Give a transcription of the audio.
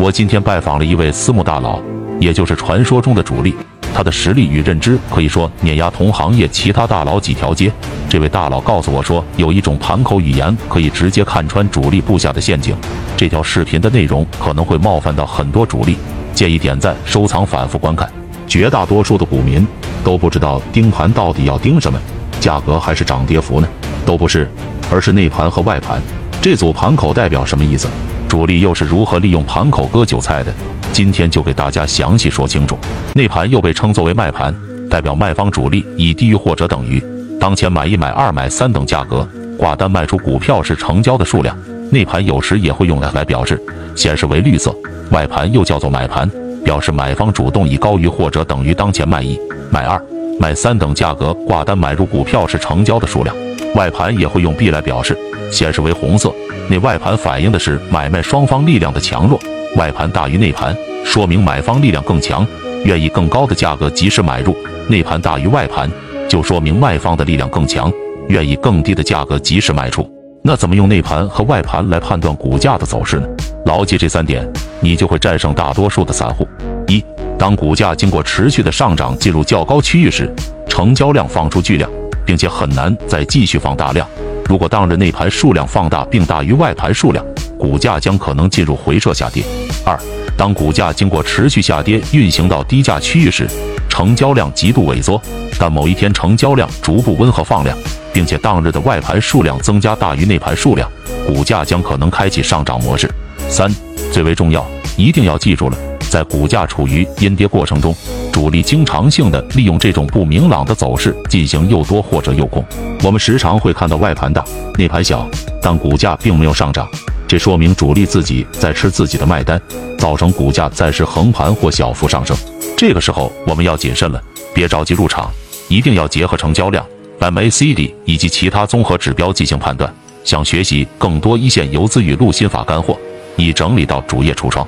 我今天拜访了一位私募大佬，也就是传说中的主力，他的实力与认知可以说碾压同行业其他大佬几条街。这位大佬告诉我说，有一种盘口语言可以直接看穿主力布下的陷阱。这条视频的内容可能会冒犯到很多主力，建议点赞、收藏、反复观看。绝大多数的股民都不知道盯盘到底要盯什么，价格还是涨跌幅呢？都不是，而是内盘和外盘。这组盘口代表什么意思？主力又是如何利用盘口割韭菜的？今天就给大家详细说清楚。内盘又被称作为卖盘，代表卖方主力以低于或者等于当前买一、买二、买三等价格挂单卖出股票时成交的数量。内盘有时也会用来来表示，显示为绿色。外盘又叫做买盘，表示买方主动以高于或者等于当前卖一、买二、买三等价格挂单买入股票时成交的数量。外盘也会用 B 来表示，显示为红色。内外盘反映的是买卖双方力量的强弱，外盘大于内盘，说明买方力量更强，愿意更高的价格及时买入；内盘大于外盘，就说明卖方的力量更强，愿意更低的价格及时卖出。那怎么用内盘和外盘来判断股价的走势呢？牢记这三点，你就会战胜大多数的散户。一、当股价经过持续的上涨进入较高区域时，成交量放出巨量，并且很难再继续放大量。如果当日内盘数量放大并大于外盘数量，股价将可能进入回撤下跌。二，当股价经过持续下跌运行到低价区域时，成交量极度萎缩，但某一天成交量逐步温和放量，并且当日的外盘数量增加大于内盘数量，股价将可能开启上涨模式。三，最为重要，一定要记住了，在股价处于阴跌过程中。主力经常性的利用这种不明朗的走势进行诱多或者诱空，我们时常会看到外盘大、内盘小，但股价并没有上涨，这说明主力自己在吃自己的卖单，造成股价暂时横盘或小幅上升。这个时候我们要谨慎了，别着急入场，一定要结合成交量、MACD 以及其他综合指标进行判断。想学习更多一线游资与路心法干货，已整理到主页橱窗。